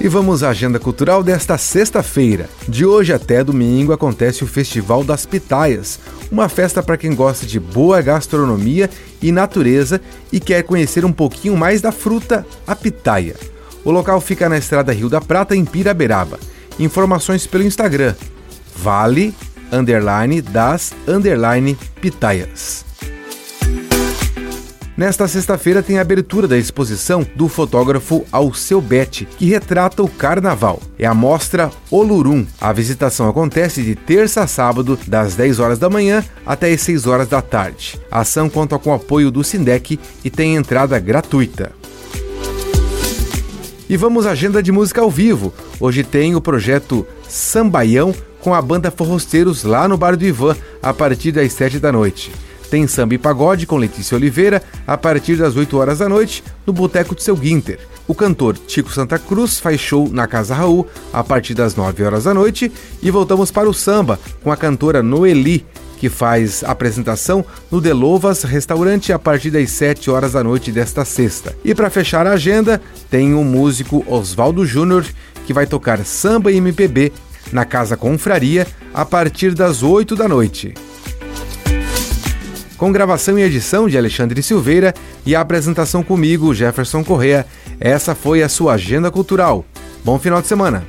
E vamos à agenda cultural desta sexta-feira. De hoje até domingo acontece o Festival das Pitaias, uma festa para quem gosta de boa gastronomia e natureza e quer conhecer um pouquinho mais da fruta, a pitaia. O local fica na Estrada Rio da Prata, em Piraberaba. Informações pelo Instagram, vale, underline, das, underline, pitaias. Nesta sexta-feira tem a abertura da exposição do fotógrafo Alceu Bete, que retrata o carnaval. É a mostra Olurum. A visitação acontece de terça a sábado, das 10 horas da manhã até as 6 horas da tarde. A ação conta com o apoio do Sindec e tem entrada gratuita. E vamos à agenda de música ao vivo. Hoje tem o projeto Sambaião com a banda Forrosteiros lá no Bar do Ivan, a partir das 7 da noite. Tem samba e pagode com Letícia Oliveira a partir das 8 horas da noite no Boteco de Seu Guinter. O cantor Tico Santa Cruz faz show na Casa Raul a partir das 9 horas da noite e voltamos para o samba com a cantora Noeli, que faz apresentação no Delovas Restaurante a partir das 7 horas da noite desta sexta. E para fechar a agenda, tem o músico Oswaldo Júnior, que vai tocar samba e MPB na Casa Confraria a partir das 8 da noite com gravação e edição de Alexandre Silveira e a apresentação comigo, Jefferson Correa. Essa foi a sua agenda cultural. Bom final de semana.